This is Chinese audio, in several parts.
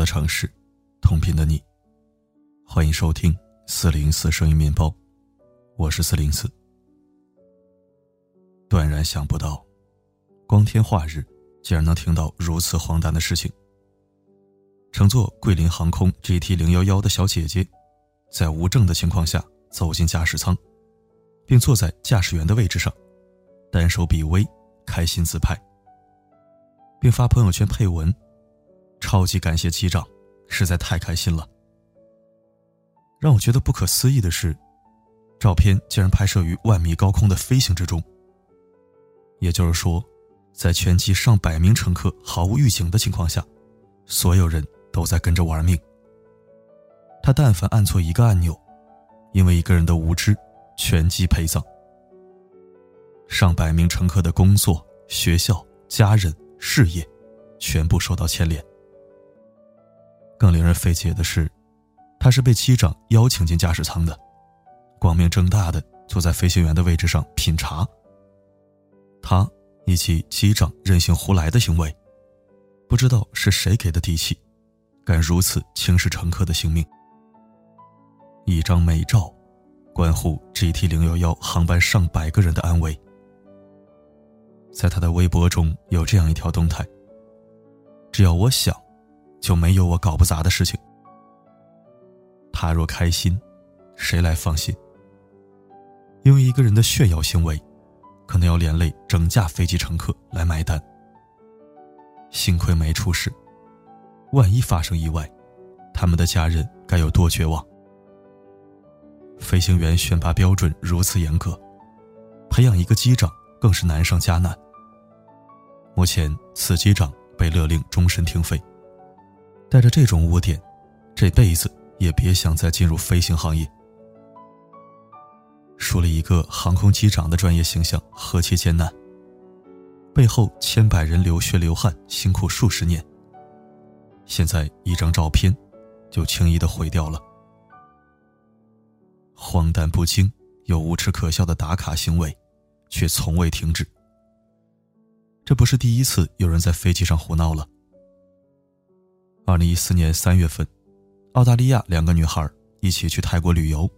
的城市，同频的你。欢迎收听四零四声音面包，我是四零四。断然想不到，光天化日竟然能听到如此荒诞的事情。乘坐桂林航空 GT 零幺幺的小姐姐，在无证的情况下走进驾驶舱，并坐在驾驶员的位置上，单手比微，开心自拍，并发朋友圈配文。超级感谢机长，实在太开心了。让我觉得不可思议的是，照片竟然拍摄于万米高空的飞行之中。也就是说，在全机上百名乘客毫无预警的情况下，所有人都在跟着玩命。他但凡按错一个按钮，因为一个人的无知，全机陪葬。上百名乘客的工作、学校、家人、事业，全部受到牵连。更令人费解的是，他是被机长邀请进驾驶舱的，光明正大的坐在飞行员的位置上品茶。他以及机长任性胡来的行为，不知道是谁给的底气，敢如此轻视乘客的性命。一张美照，关乎 GT 零幺幺航班上百个人的安危。在他的微博中有这样一条动态：只要我想。就没有我搞不砸的事情。他若开心，谁来放心？因为一个人的炫耀行为，可能要连累整架飞机乘客来买单。幸亏没出事，万一发生意外，他们的家人该有多绝望？飞行员选拔标准如此严格，培养一个机长更是难上加难。目前，此机长被勒令终身停飞。带着这种污点，这辈子也别想再进入飞行行业。树立一个航空机长的专业形象何其艰难，背后千百人流血流汗，辛苦数十年。现在一张照片，就轻易的毁掉了。荒诞不经又无耻可笑的打卡行为，却从未停止。这不是第一次有人在飞机上胡闹了。二零一四年三月份，澳大利亚两个女孩一起去泰国旅游，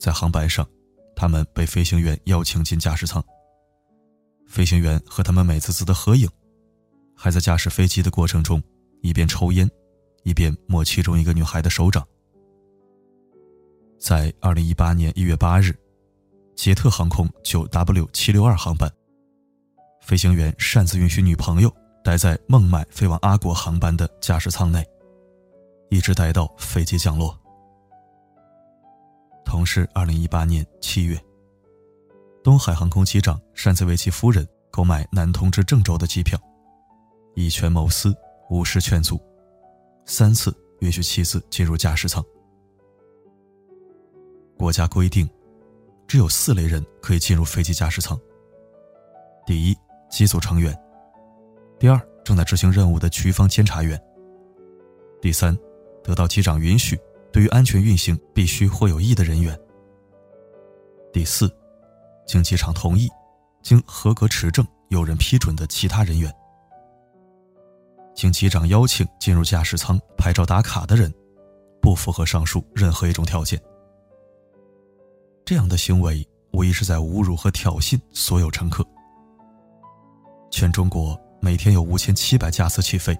在航班上，她们被飞行员邀请进驾驶舱。飞行员和他们美滋滋的合影，还在驾驶飞机的过程中一边抽烟，一边摸其中一个女孩的手掌。在二零一八年一月八日，捷特航空九 W 七六二航班，飞行员擅自允许女朋友。待在孟买飞往阿国航班的驾驶舱内，一直待到飞机降落。同是二零一八年七月，东海航空机长擅自为其夫人购买南通至郑州的机票，以权谋私，无视劝阻，三次允许妻子进入驾驶舱。国家规定，只有四类人可以进入飞机驾驶舱：第一，机组成员。第二，正在执行任务的局方监察员；第三，得到机长允许，对于安全运行必须或有益的人员；第四，经机场同意，经合格持证有人批准的其他人员；经机长邀请进入驾驶舱拍照打卡的人，不符合上述任何一种条件。这样的行为无疑是在侮辱和挑衅所有乘客。全中国。每天有五千七百架次起飞，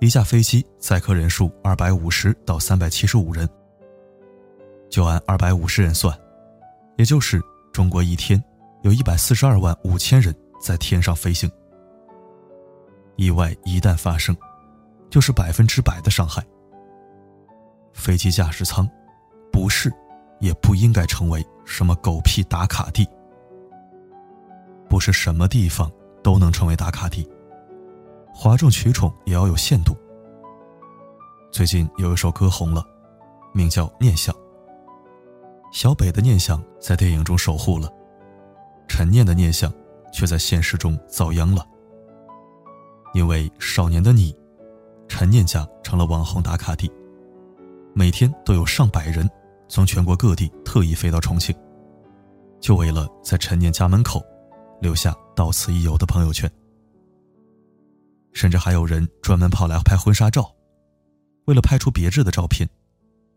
一架飞机载客人数二百五十到三百七十五人。就按二百五十人算，也就是中国一天有一百四十二万五千人在天上飞行。意外一旦发生，就是百分之百的伤害。飞机驾驶舱，不是，也不应该成为什么狗屁打卡地。不是什么地方。都能成为打卡地，哗众取宠也要有限度。最近有一首歌红了，名叫《念想》。小北的念想在电影中守护了，陈念的念想却在现实中遭殃了。因为少年的你，陈念家成了网红打卡地，每天都有上百人从全国各地特意飞到重庆，就为了在陈念家门口。留下到此一游的朋友圈，甚至还有人专门跑来拍婚纱照，为了拍出别致的照片，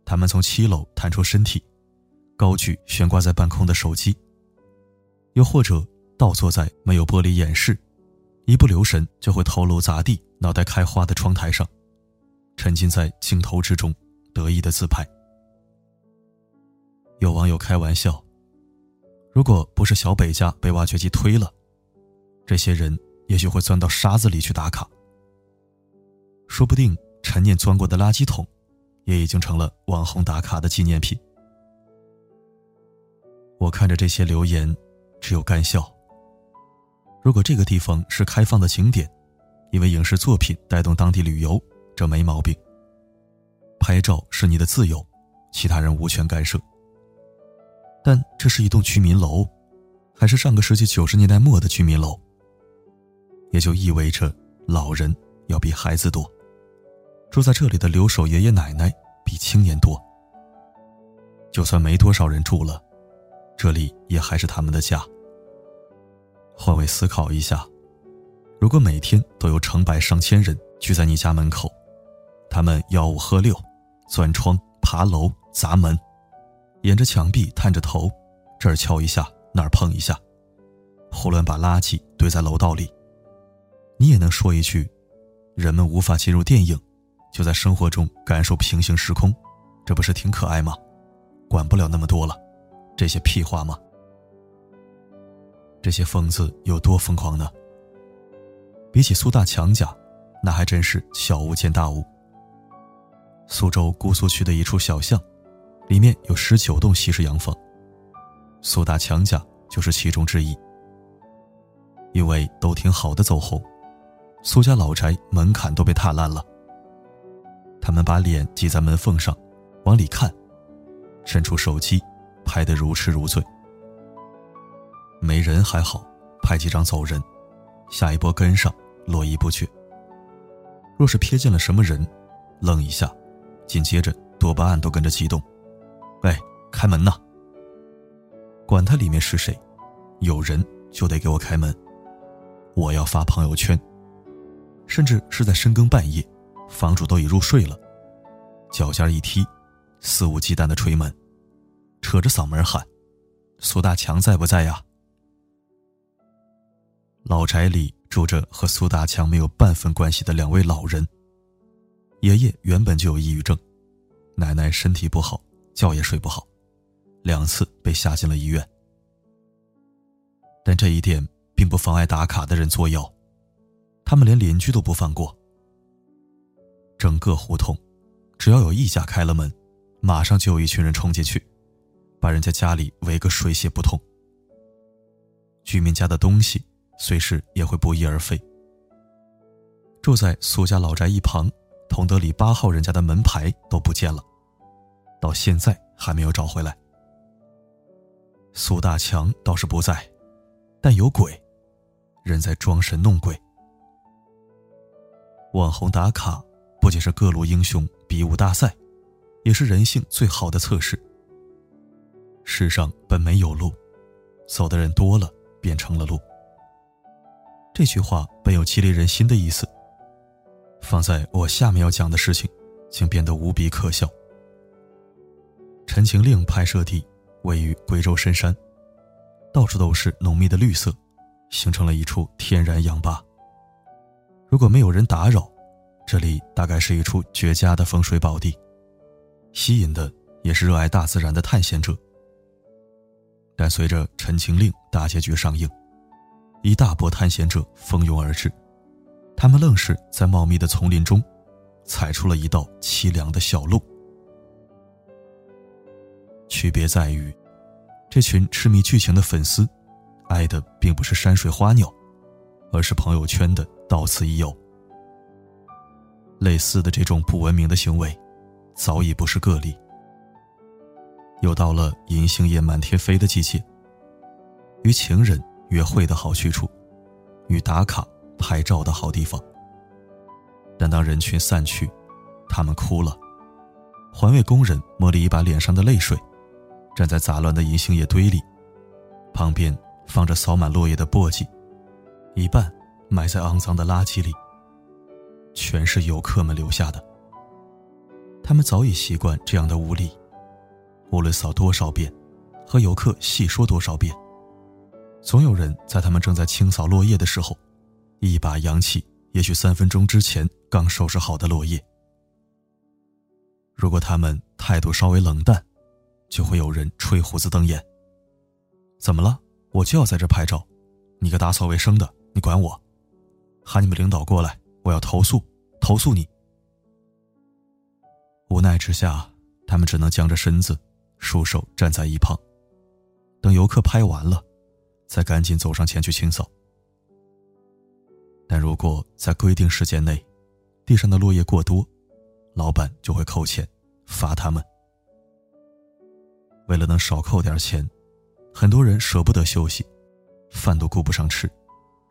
他们从七楼探出身体，高举悬挂在半空的手机；又或者倒坐在没有玻璃掩饰、一不留神就会头颅砸地、脑袋开花的窗台上，沉浸在镜头之中，得意的自拍。有网友开玩笑：“如果不是小北家被挖掘机推了，这些人也许会钻到沙子里去打卡。说不定陈念钻过的垃圾桶。”也已经成了网红打卡的纪念品。我看着这些留言，只有干笑。如果这个地方是开放的景点，因为影视作品带动当地旅游，这没毛病。拍照是你的自由，其他人无权干涉。但这是一栋居民楼，还是上个世纪九十年代末的居民楼，也就意味着老人要比孩子多。住在这里的留守爷爷奶奶比青年多。就算没多少人住了，这里也还是他们的家。换位思考一下，如果每天都有成百上千人聚在你家门口，他们吆五喝六，钻窗、爬楼、砸门，沿着墙壁探着头，这儿敲一下，那儿碰一下，胡乱把垃圾堆在楼道里，你也能说一句：人们无法进入电影。就在生活中感受平行时空，这不是挺可爱吗？管不了那么多了，这些屁话吗？这些疯子有多疯狂呢？比起苏大强家，那还真是小巫见大巫。苏州姑苏区的一处小巷，里面有十九栋西式洋房，苏大强家就是其中之一。因为都挺好的走后，苏家老宅门槛都被踏烂了。他们把脸挤在门缝上，往里看，伸出手机，拍得如痴如醉。没人还好，拍几张走人，下一波跟上，络绎不绝。若是瞥见了什么人，愣一下，紧接着多巴胺都跟着激动。喂，开门呐！管他里面是谁，有人就得给我开门。我要发朋友圈，甚至是在深更半夜。房主都已入睡了，脚尖一踢，肆无忌惮的捶门，扯着嗓门喊：“苏大强在不在呀？”老宅里住着和苏大强没有半分关系的两位老人。爷爷原本就有抑郁症，奶奶身体不好，觉也睡不好，两次被吓进了医院。但这一点并不妨碍打卡的人作妖，他们连邻居都不放过。整个胡同，只要有一家开了门，马上就有一群人冲进去，把人家家里围个水泄不通。居民家的东西随时也会不翼而飞。住在苏家老宅一旁，同德里八号人家的门牌都不见了，到现在还没有找回来。苏大强倒是不在，但有鬼，人在装神弄鬼。网红打卡。不仅是各路英雄比武大赛，也是人性最好的测试。世上本没有路，走的人多了，便成了路。这句话本有激励人心的意思，放在我下面要讲的事情，竟变得无比可笑。《陈情令》拍摄地位于贵州深山，到处都是浓密的绿色，形成了一处天然氧吧。如果没有人打扰，这里大概是一处绝佳的风水宝地，吸引的也是热爱大自然的探险者。但随着《陈情令》大结局上映，一大波探险者蜂拥而至，他们愣是在茂密的丛林中踩出了一道凄凉的小路。区别在于，这群痴迷剧情的粉丝，爱的并不是山水花鸟，而是朋友圈的到此一游。类似的这种不文明的行为，早已不是个例。又到了银杏叶满天飞的季节，与情人约会的好去处，与打卡拍照的好地方。但当人群散去，他们哭了，环卫工人抹了一把脸上的泪水，站在杂乱的银杏叶堆里，旁边放着扫满落叶的簸箕，一半埋在肮脏的垃圾里。全是游客们留下的。他们早已习惯这样的无力，无论扫多少遍，和游客细说多少遍，总有人在他们正在清扫落叶的时候，一把扬起也许三分钟之前刚收拾好的落叶。如果他们态度稍微冷淡，就会有人吹胡子瞪眼。怎么了？我就要在这拍照，你个打扫卫生的，你管我？喊你们领导过来，我要投诉，投诉你！无奈之下，他们只能僵着身子，束手站在一旁，等游客拍完了，再赶紧走上前去清扫。但如果在规定时间内，地上的落叶过多，老板就会扣钱，罚他们。为了能少扣点钱，很多人舍不得休息，饭都顾不上吃，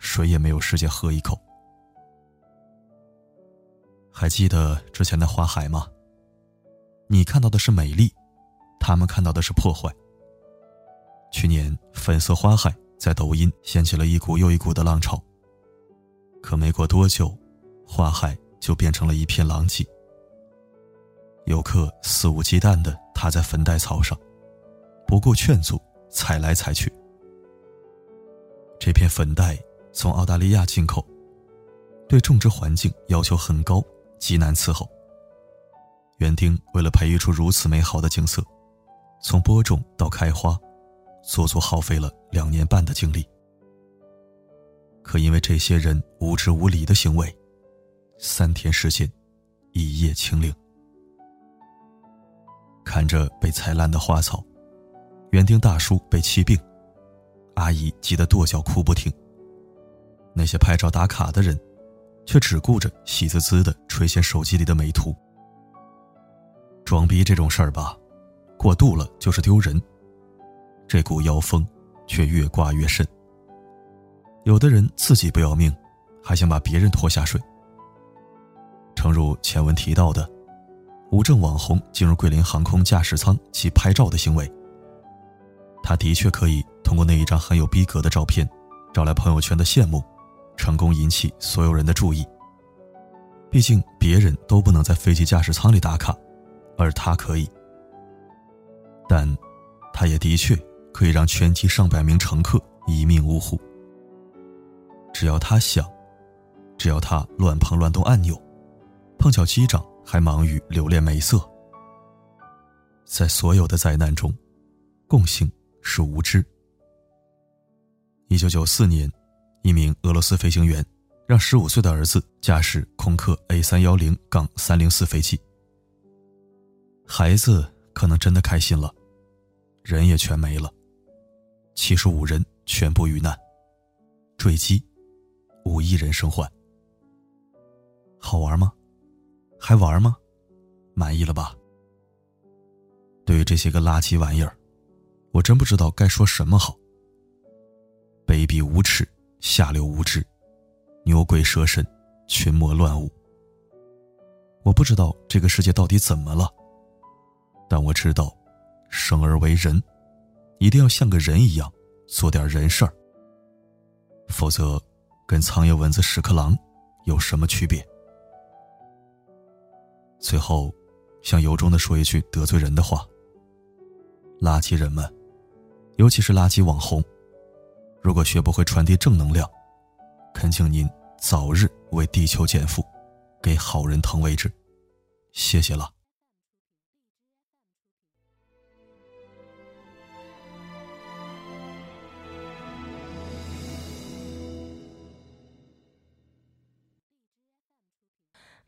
水也没有时间喝一口。还记得之前的花海吗？你看到的是美丽，他们看到的是破坏。去年粉色花海在抖音掀起了一股又一股的浪潮。可没过多久，花海就变成了一片狼藉。游客肆无忌惮地踏在粉黛草上，不顾劝阻，踩来踩去。这片粉黛从澳大利亚进口，对种植环境要求很高，极难伺候。园丁为了培育出如此美好的景色，从播种到开花，足足耗费了两年半的精力。可因为这些人无知无理的行为，三天时间，一夜清零。看着被踩烂的花草，园丁大叔被气病，阿姨急得跺脚哭不停。那些拍照打卡的人，却只顾着喜滋滋的垂涎手机里的美图。装逼这种事儿吧，过度了就是丢人。这股妖风却越刮越甚。有的人自己不要命，还想把别人拖下水。诚如前文提到的，无证网红进入桂林航空驾驶舱及拍照的行为，他的确可以通过那一张很有逼格的照片，招来朋友圈的羡慕，成功引起所有人的注意。毕竟别人都不能在飞机驾驶舱里打卡。而他可以，但，他也的确可以让全机上百名乘客一命呜呼。只要他想，只要他乱碰乱动按钮，碰巧机长还忙于留恋美色。在所有的灾难中，共性是无知。一九九四年，一名俄罗斯飞行员让十五岁的儿子驾驶空客 A 三幺零杠三零四飞机。孩子可能真的开心了，人也全没了。七十五人全部遇难，坠机，无一人生还。好玩吗？还玩吗？满意了吧？对于这些个垃圾玩意儿，我真不知道该说什么好。卑鄙无耻，下流无知，牛鬼蛇神，群魔乱舞。我不知道这个世界到底怎么了。但我知道，生而为人，一定要像个人一样做点人事儿。否则，跟苍蝇、蚊子、屎壳郎有什么区别？最后，想由衷的说一句得罪人的话：垃圾人们，尤其是垃圾网红，如果学不会传递正能量，恳请您早日为地球减负，给好人腾位置。谢谢了。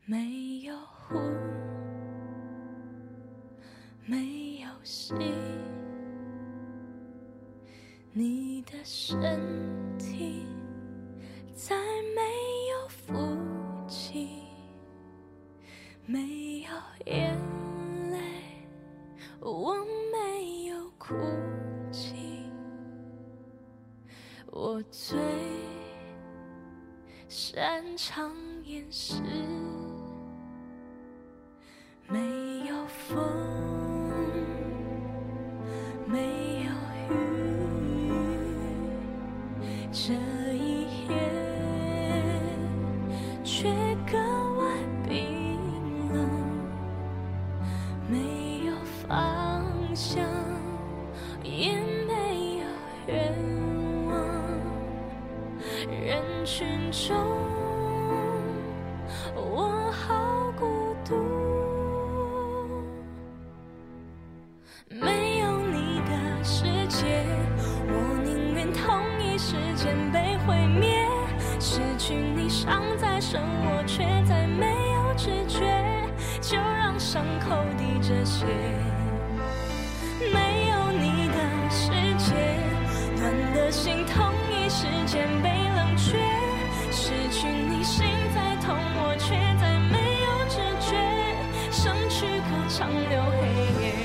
没身体再没有福气，没有眼泪，我没有哭泣，我最擅长掩饰。生我却再没有知觉，就让伤口滴着血。没有你的世界，暖的心痛一时间被冷却，失去你心再痛我却再没有知觉，生去可长留黑夜。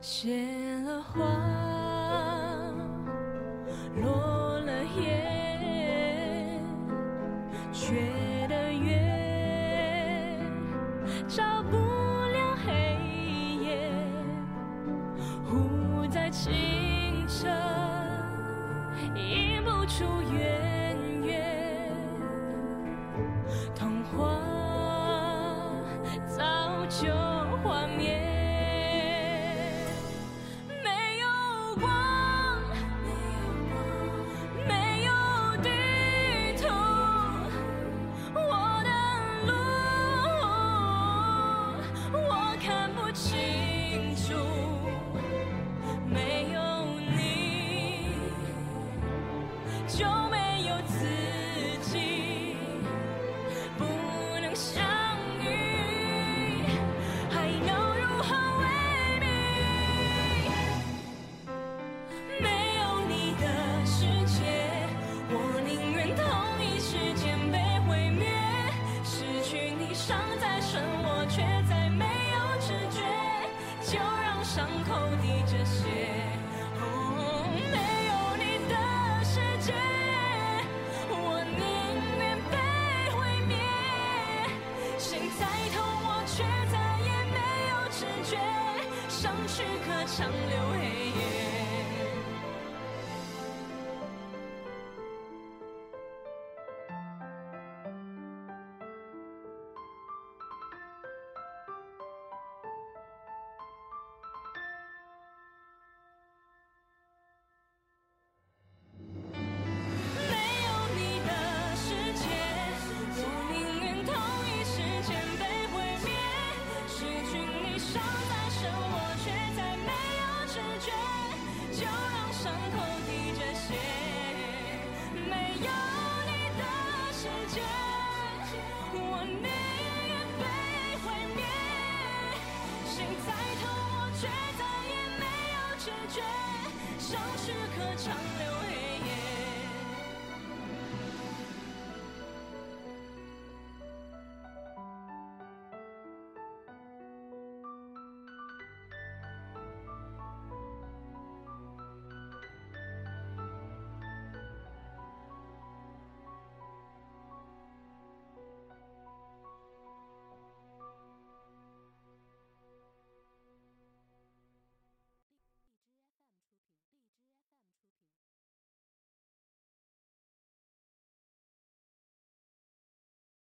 谢了花。Lord.